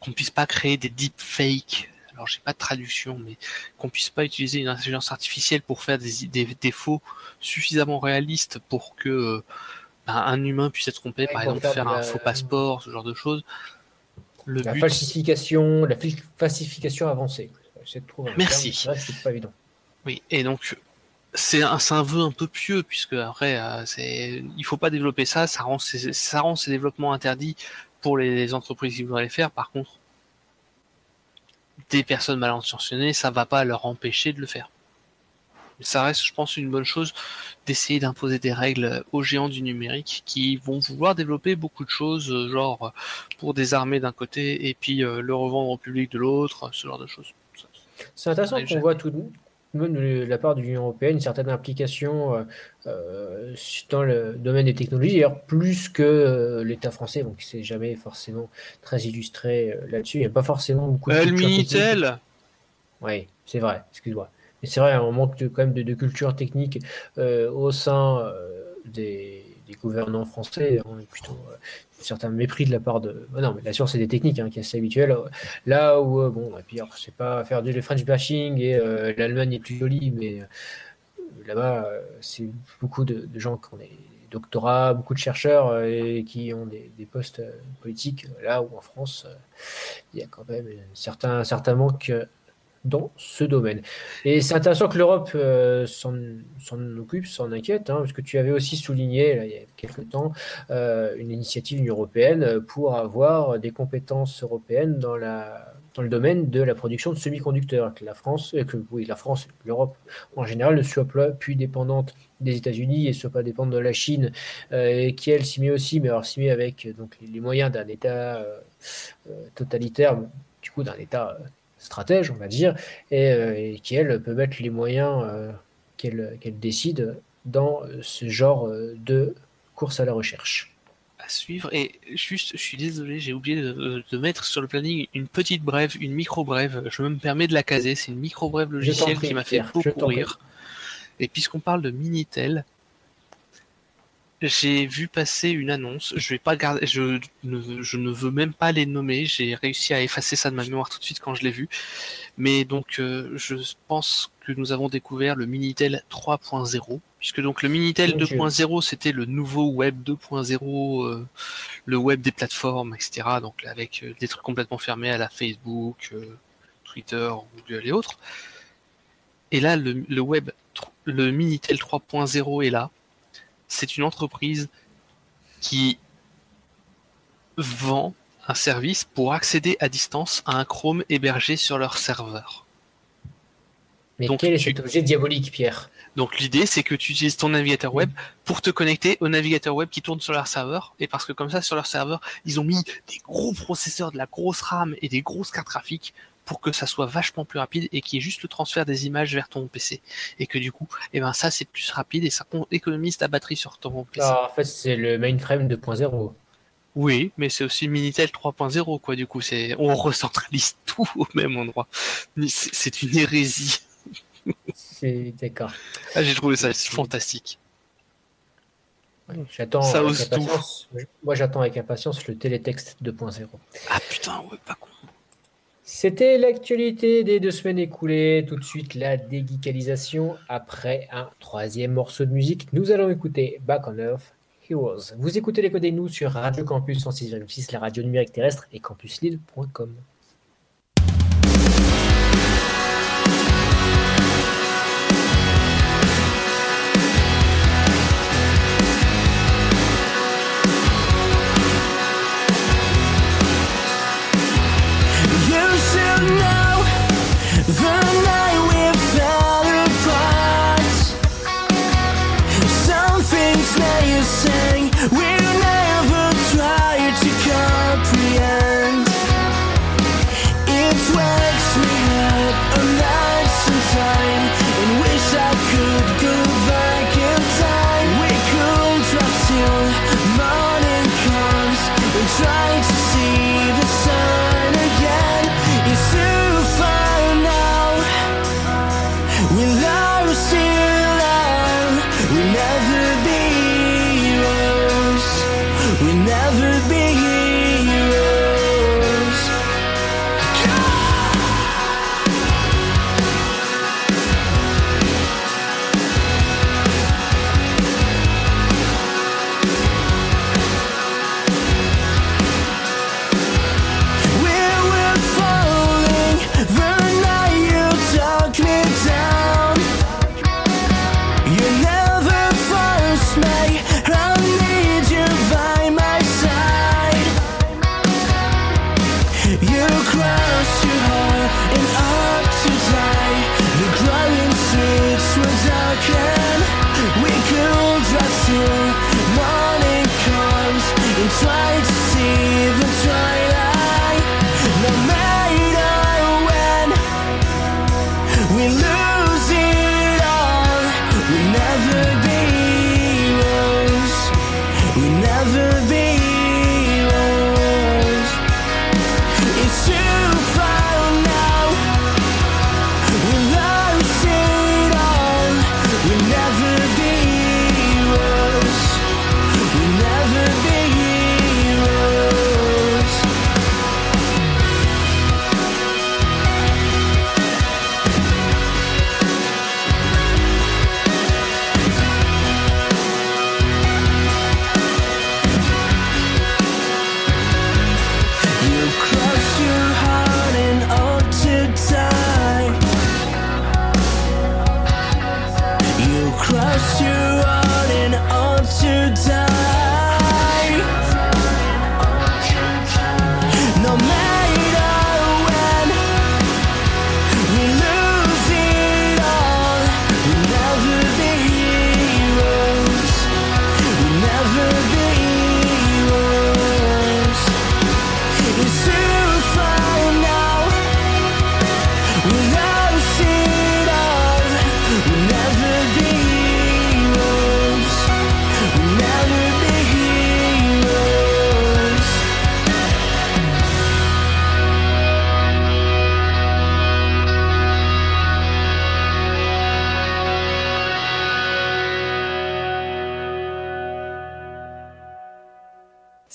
qu'on puisse pas créer des deepfakes. Alors j'ai pas de traduction, mais qu'on puisse pas utiliser une intelligence artificielle pour faire des, des défauts suffisamment réalistes pour que ben, un humain puisse être trompé, Ouais, par exemple faire un la- faux passeport, ce genre de choses. Le La but, falsification, la fal- falsification avancée. De Merci. terme, C'est vrai que c'est pas évident. oui, et donc c'est un, un vœu un peu pieux puisque après, euh, c'est, il faut pas développer ça, ça rend ces, ça rend ces développements interdits pour les entreprises qui voudraient les faire. Par contre, des personnes mal intentionnées, ça va pas leur empêcher de le faire. Mais ça reste, je pense, une bonne chose d'essayer d'imposer des règles aux géants du numérique qui vont vouloir développer beaucoup de choses, euh, genre pour des armées d'un côté et puis euh, le revendre au public de l'autre, ce genre de choses. C'est intéressant qu'on voit tout de même de la part de l'Union européenne une certaine implication euh, euh, dans le domaine des technologies, d'ailleurs plus que euh, l'État français, donc s'est jamais forcément très illustré euh, là-dessus. Il n'y a pas forcément beaucoup de le. Minitel Oui, c'est vrai, excuse-moi. Mais c'est vrai, on manque de, quand même de, de culture technique au sein des, des gouvernants français. Est plutôt euh, un certain mépris de la part de. bah non, mais la science c'est des techniques, hein, qui est assez habituel. Là où, euh, bon, et puis alors, c'est pas faire du French bashing et euh, l'Allemagne est plus jolie, mais euh, là-bas, euh, c'est beaucoup de, gens qui ont des doctorats, beaucoup de chercheurs euh, et qui ont des, postes euh, politiques. Là où en France, euh, il y a quand même un certain. Euh, dans ce domaine. Et c'est intéressant que l'Europe euh, s'en occupe, s'en inquiète, hein, parce que tu avais aussi souligné, il y a quelques temps, euh, une initiative européenne pour avoir des compétences européennes dans, la, le domaine de la production de semi-conducteurs. Que la France, euh, la France, l'Europe en général ne soit plus dépendante des États-Unis et ne soit pas dépendante de la Chine, euh, qui elle s'y met aussi, mais alors s'y met avec euh, donc, les, moyens d'un État euh, euh, totalitaire, du coup d'un État euh, stratège, on va dire, et, euh, et qui, elle, peut mettre les moyens euh, qu'elle décide dans ce genre euh, de course à la recherche. à suivre. Et juste, je suis désolé, j'ai oublié de, de mettre sur le planning une petite brève, une micro-brève. Je me permets de la caser. C'est une micro-brève logicielle prie, qui m'a fait Pierre, beaucoup rire. Et puisqu'on parle de Minitel, j'ai vu passer une annonce. Je vais pas garder, je ne, je ne veux même pas les nommer. J'ai réussi à effacer ça de ma mémoire tout de suite quand je l'ai vu. Mais donc, euh, je pense que nous avons découvert le Minitel 3.0, puisque donc le Minitel Mon Dieu. 2.0 c'était le nouveau Web 2.0, euh, le web des plateformes, etc. Donc avec euh, des trucs complètement fermés à la Facebook, euh, Twitter, Google et autres. Et là, le, le web, le Minitel 3.0 est là. C'est une entreprise qui vend un service pour accéder à distance à un Chrome hébergé sur leur serveur. Mais Donc, quel est tu- cet objet diabolique, Pierre? Donc l'idée, c'est que tu utilises ton navigateur web pour te connecter au navigateur web qui tourne sur leur serveur. Et parce que comme ça, sur leur serveur, ils ont mis des gros processeurs, de la grosse RAM et des grosses cartes graphiques pour que ça soit vachement plus rapide et qu'il y ait juste le transfert des images vers ton PC. Et que du coup, eh ben ça, c'est plus rapide et ça con- économise ta batterie sur ton PC. Ah, En fait, c'est le mainframe 2.0. Oui, mais c'est aussi Minitel 3.0, quoi, du coup. c'est On recentralise tout au même endroit. C'est une hérésie. C'est d'accord. Ah, J'ai trouvé ça fantastique. Ouais, J'attends Ça ose tout. Moi, j'attends avec impatience le télétexte 2.0. Ah putain, ouais, pas con. C'était l'actualité des deux semaines écoulées. Tout de suite, la déguicalisation. Après un troisième morceau de musique, nous allons écouter Back on Earth Heroes. Vous écoutez les codes et nous sur Radio Campus 106,6, la radio numérique terrestre et campuslille.com.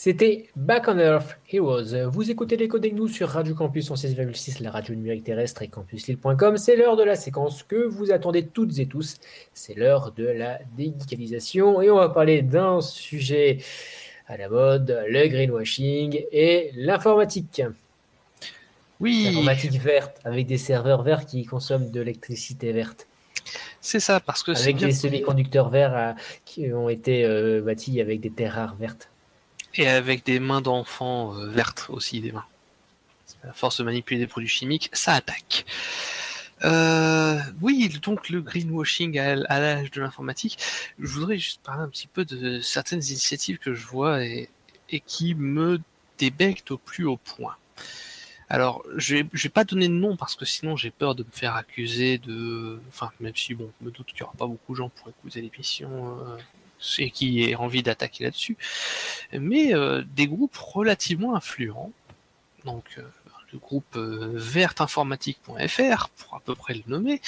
C'était Back on Earth Heroes. Vous écoutez les codes nous sur Radio Campus en 16,6, la radio numérique terrestre et campuslille.com. C'est l'heure de la séquence que vous attendez toutes et tous. C'est l'heure de la dédicalisation et on va parler d'un sujet à la mode, le greenwashing et l'informatique. Oui, L'informatique verte avec des serveurs verts qui consomment de l'électricité verte. c'est ça, parce que c'est Avec des semi-conducteurs verts euh, qui ont été euh, bâtis avec des terres rares vertes. Et avec des mains d'enfants euh, vertes aussi, des mains. À force de manipuler des produits chimiques, ça attaque. Euh, oui, donc le greenwashing à, l'âge de l'informatique. Je voudrais juste parler un petit peu de certaines initiatives que je vois et, qui me débectent au plus haut point. Alors, je vais, vais pas donner de nom parce que sinon j'ai peur de me faire accuser de. Enfin, même si, bon, je me doute qu'il n'y aura pas beaucoup de gens pour écouter l'émission euh, et qui aient envie d'attaquer là-dessus. Mais euh, des groupes relativement influents, donc euh, le groupe euh, verteinformatique.fr, pour à peu près le nommer,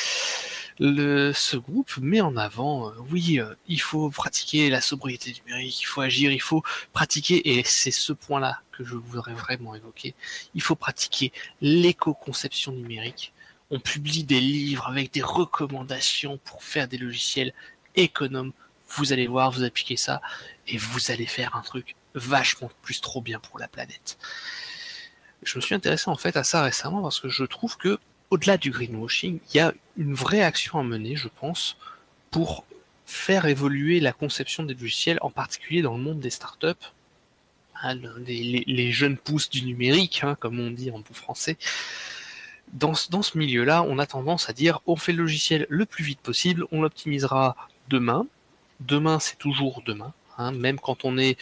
ce groupe met en avant, oui, il faut pratiquer la sobriété numérique, il faut agir, il faut pratiquer, et c'est ce point-là que je voudrais vraiment évoquer, il faut pratiquer l'éco-conception numérique. On publie des livres avec des recommandations pour faire des logiciels économes. Vous allez voir, vous appliquez ça, et vous allez faire un truc vachement plus trop bien pour la planète. Je me suis intéressé en fait à ça récemment parce que je trouve que au-delà du greenwashing, il y a une vraie action à mener, je pense, pour faire évoluer la conception des logiciels, en particulier dans le monde des startups, le- les, jeunes pousses du numérique, hein, comme on dit en bon français. Dans ce milieu-là, on a tendance à dire on fait le logiciel le plus vite possible, on l'optimisera demain. Demain, c'est toujours demain. hein, même quand on est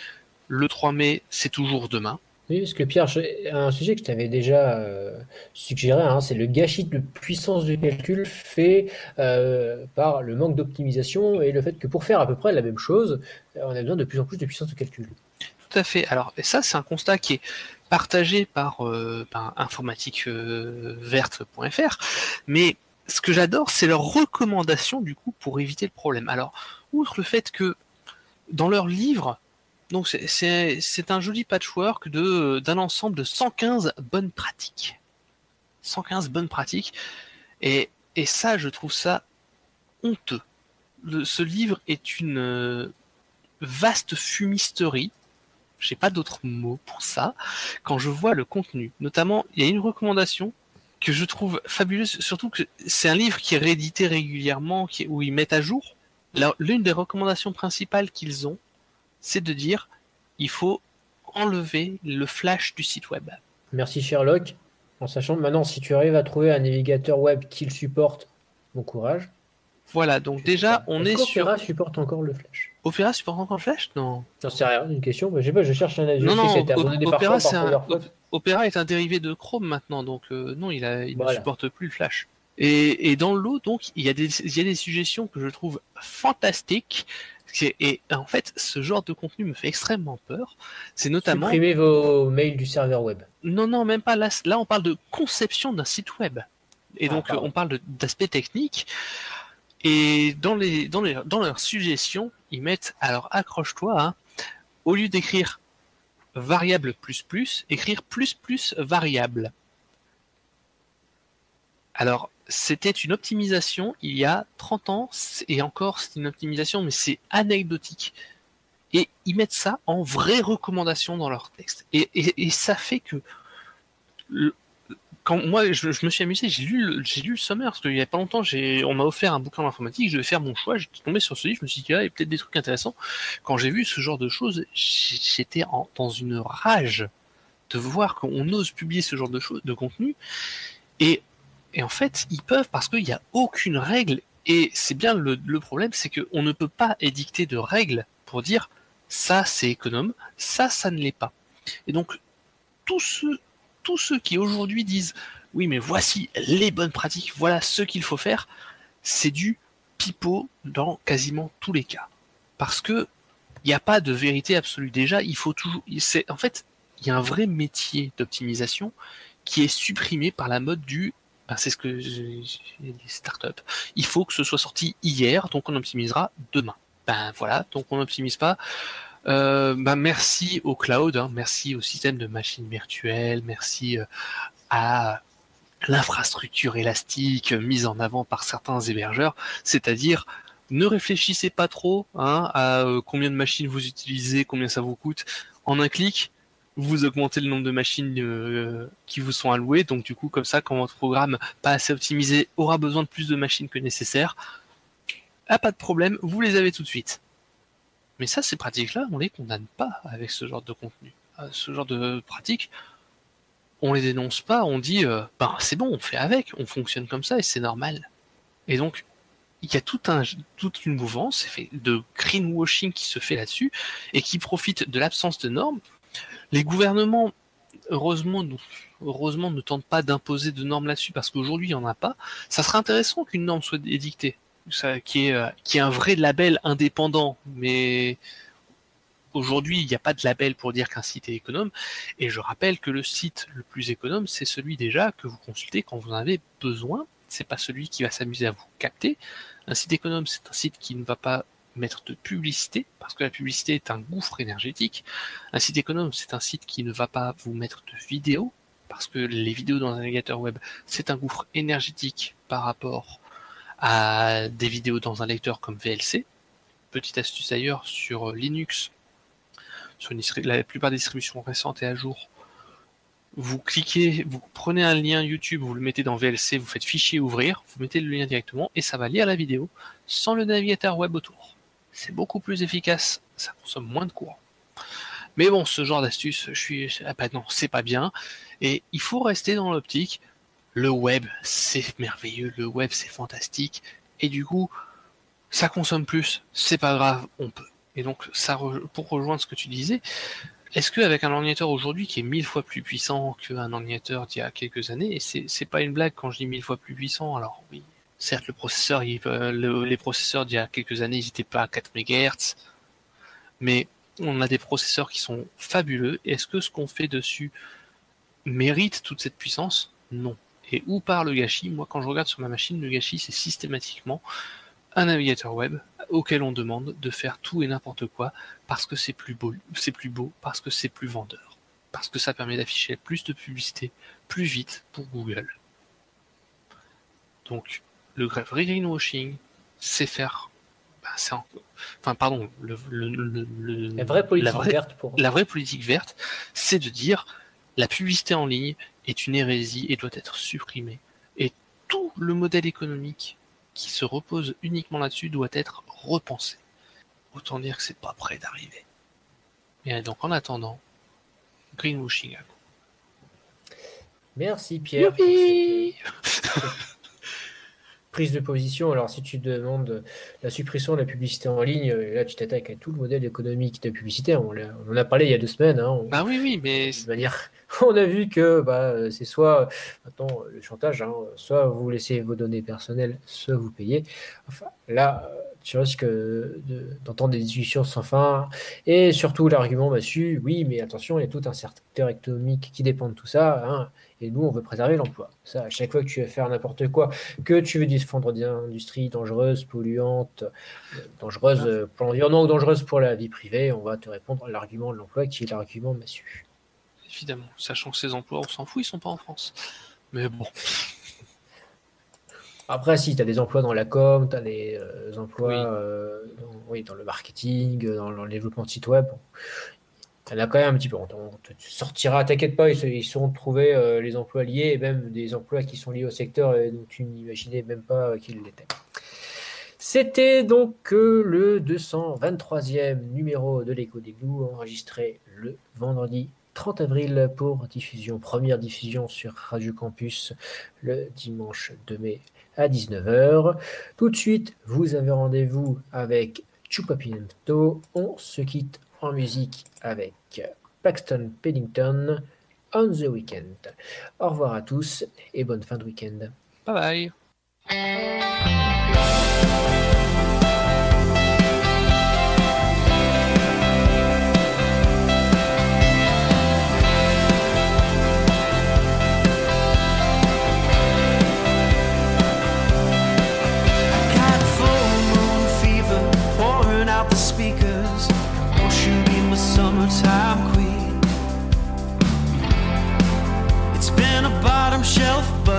le 3 mai, c'est toujours demain. Oui, parce que Pierre, un sujet que je t'avais déjà euh, suggéré, hein, c'est le gâchis de puissance de calcul fait euh, par le manque d'optimisation et le fait que pour faire à peu près la même chose, euh, on a besoin de plus en plus de puissance de calcul. Tout à fait. Alors, et ça, c'est un constat qui est partagé par, euh, par informatiqueverte.fr. Mais ce que j'adore, c'est leurs recommandations, du coup, pour éviter le problème. Alors, outre le fait que dans leur livre, c'est- un joli patchwork d'un ensemble de 115 bonnes pratiques. 115 bonnes pratiques. Et, ça, je trouve ça honteux. Ce livre est une euh, vaste fumisterie j'ai pas d'autre mot pour ça, quand je vois le contenu. Notamment, il y a une recommandation que je trouve fabuleuse, surtout que c'est un livre qui est réédité régulièrement, qui, où ils mettent à jour. L'une des recommandations principales qu'ils ont, c'est de dire il faut enlever le flash du site web. Merci Sherlock, en sachant que maintenant si tu arrives à trouver un navigateur web qui le supporte, bon courage. Voilà, donc déjà, on est sur. Opera supporte encore le flash? Opera supporte encore le flash? Non. J'en sais rien, une question. mais Je sais pas, je cherche un avis. Non, non, Opera, c'est un-. Opera est un dérivé de Chrome maintenant, donc euh, non, il, a, il Voilà. ne supporte plus le Flash. Et, et dans le lot, donc, il y, a des, il y a des suggestions que je trouve fantastiques. Et en fait, ce genre de contenu me fait extrêmement peur. C'est notamment. Supprimez vos mails du serveur web. Non, non, même pas. Là, là on parle de conception d'un site web. Et Ah, donc, pardon. on parle d'aspect technique. Et dans, les, dans, les, dans leurs suggestions, ils mettent, alors accroche-toi, hein, au lieu d'écrire variable plus plus, écrire plus plus variable. Alors, c'était une optimisation il y a 30 ans, et encore, c'est une optimisation, mais c'est anecdotique. Et ils mettent ça en vraie recommandation dans leur texte. Et, et, ça fait que quand moi je, je me suis amusé, j'ai lu lu le sommaire parce qu'il y a pas longtemps, on m'a offert un bouquin d'informatique, je devais faire mon choix, j'étais tombé sur ce livre, je me suis dit il y a peut-être des trucs intéressants. Quand j'ai vu ce genre de choses, j'étais dans une rage de voir qu'on ose publier ce genre de choses, de contenu. Et, et en fait, ils peuvent parce qu'il n'y a aucune règle. Et c'est bien le, problème, c'est qu'on ne peut pas édicter de règles pour dire ça c'est économe, ça ça ne l'est pas. Et donc tous ceux, tous ceux qui aujourd'hui disent oui mais voici les bonnes pratiques, voilà ce qu'il faut faire, c'est du pipeau dans quasiment tous les cas. Parce que il n'y a pas de vérité absolue. Déjà, il faut toujours. En fait, il y a un vrai métier d'optimisation qui est supprimé par la mode du. Ben, c'est ce que j'ai dit startup. Il faut que ce soit sorti hier, donc on optimisera demain. Ben voilà, donc on n'optimise pas. Euh, ben merci au cloud, hein, merci au système de machines virtuelles, merci euh, à l'infrastructure élastique mise en avant par certains hébergeurs, c'est-à-dire ne réfléchissez pas trop hein, à euh, combien de machines vous utilisez, combien ça vous coûte. En un clic, vous augmentez le nombre de machines euh, qui vous sont allouées. Donc du coup, comme ça, quand votre programme pas assez optimisé aura besoin de plus de machines que nécessaire, ah, pas de problème, vous les avez tout de suite. Mais ça, ces pratiques-là, on les condamne pas avec ce genre de contenu. Euh, Ce genre de pratiques, on les dénonce pas, on dit, euh, ben c'est bon, on fait avec, on fonctionne comme ça et c'est normal. Et donc, il y a tout un, toute une mouvance de greenwashing qui se fait là-dessus et qui profite de l'absence de normes. Les gouvernements, heureusement, heureusement ne tentent pas d'imposer de normes là-dessus parce qu'aujourd'hui, il n'y en a pas. Ça serait intéressant qu'une norme soit édictée, qui, est, euh, qui est un vrai label indépendant, mais aujourd'hui, il n'y a pas de label pour dire qu'un site est économe. Et je rappelle que le site le plus économe, c'est celui déjà que vous consultez quand vous en avez besoin. C'est pas celui qui va s'amuser à vous capter. Un site économe, c'est un site qui ne va pas mettre de publicité, parce que la publicité est un gouffre énergétique. Un site économe, c'est un site qui ne va pas vous mettre de vidéos, parce que les vidéos dans un navigateur web, c'est un gouffre énergétique par rapport à des vidéos dans un lecteur comme VLC. Petite astuce d'ailleurs sur Linux, sur une la plupart des distributions récentes et à jour, vous cliquez, vous prenez un lien YouTube, vous le mettez dans VLC, vous faites fichier ouvrir, vous mettez le lien directement et ça va lire la vidéo sans le navigateur web autour. C'est beaucoup plus efficace, ça consomme moins de courant. Mais bon, ce genre d'astuce, je suis, ah bah non, c'est pas bien. Et il faut rester dans l'optique. Le web, c'est merveilleux, le web, c'est fantastique. Et du coup, ça consomme plus, c'est pas grave, on peut. Et donc, ça, pour rejoindre ce que tu disais, est-ce qu'avec un ordinateur aujourd'hui qui est mille fois plus puissant qu'un ordinateur d'il y a quelques années, et c'est pas une blague quand je dis mille fois plus puissant, alors oui, certes euh, le- les processeurs d'il y a quelques années, ils n'étaient pas à 4 MHz, mais on a des processeurs qui sont fabuleux. Est-ce que ce qu'on fait dessus mérite toute cette puissance? Non. Et où part le gâchis? Moi, quand je regarde sur ma machine, le gâchis, c'est systématiquement un navigateur web auquel on demande de faire tout et n'importe quoi parce que c'est plus beau, c'est plus beau, parce que c'est plus vendeur, parce que ça permet d'afficher plus de publicité plus vite pour Google. Donc, le vrai greenwashing, c'est faire, bah, en- enfin, pardon, le, le- le- le- La vraie politique la vraie- verte pour. la vraie politique verte, c'est de dire la publicité en ligne est une hérésie et doit être supprimée. Et tout le modèle économique qui se repose uniquement là-dessus doit être repensé. Autant dire que c'est pas prêt d'arriver. Et donc en attendant, greenwashing à. Merci Pierre. pour cette- prise de position. Alors, si tu demandes la suppression de la publicité en ligne, euh, là, tu t'attaques à tout le modèle économique de publicité. On, en a parlé il y a deux semaines. hein. On- Bah oui, oui, mais de manière, on a vu que bah, c'est soit maintenant le chantage, hein, soit vous laissez vos données personnelles, soit vous payez. Enfin, là, euh, tu risques de- d'entendre des discussions sans fin. Et surtout l'argument massu, oui, mais attention, il y a tout un secteur économique qui dépend de tout ça. hein, et nous, on veut préserver l'emploi. Ça, à chaque fois que tu veux faire n'importe quoi, que tu veux défendre des industries dangereuses, polluantes, euh, dangereuses pour l'environnement ou dangereuses pour la vie privée, on va te répondre à l'argument de l'emploi qui est l'argument massu. évidemment, sachant que ces emplois, on s'en fout, ils sont pas en France. Mais bon, Après, si, tu as des emplois dans la com, tu as des euh, emplois Oui. euh, dans, oui, dans le marketing, dans, dans le développement de site web. Il y en a quand même un petit peu. On, te- tu sortiras, t'inquiète pas, ils, ils sauront trouver euh, les emplois liés même des emplois qui sont liés au secteur et dont tu n'imaginais même pas euh, qu'ils l'étaient. C'était donc euh, le 223e numéro de l'écho des Glous, enregistré le vendredi 30 avril pour diffusion, première diffusion sur Radio Campus le dimanche 2 mai à 19h. Tout de suite, vous avez rendez-vous avec Chupapinto. On se quitte en musique avec Paxton Pennington on the Weekend. Au revoir à tous et bonne fin de week-end. bye bye.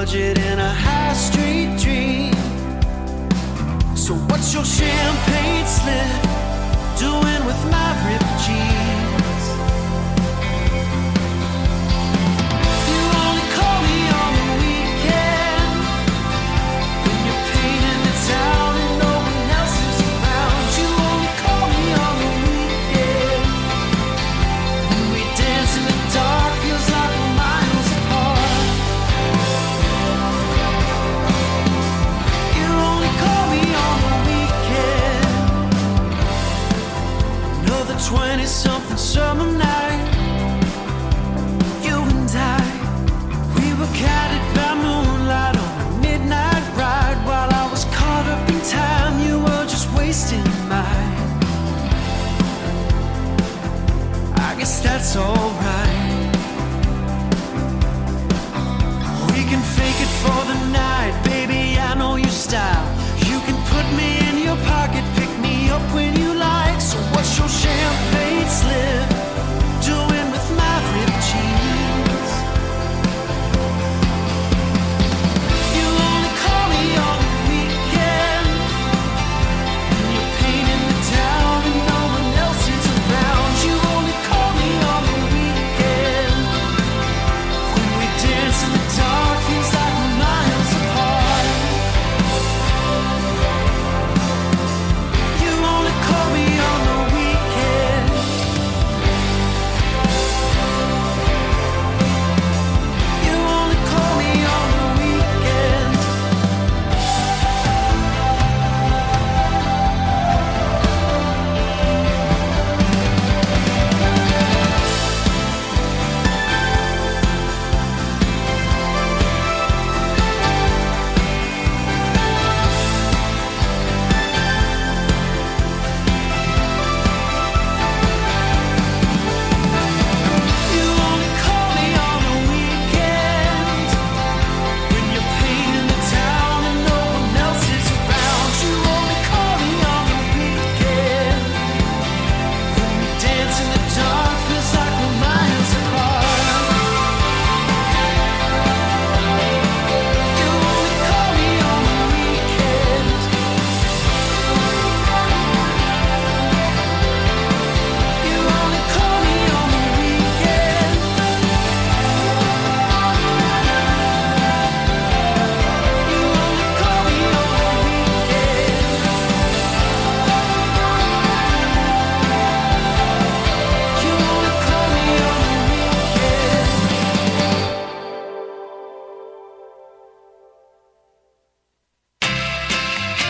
Budget and a high street dream. So what's your champagne slip doing with my ripped jeans? so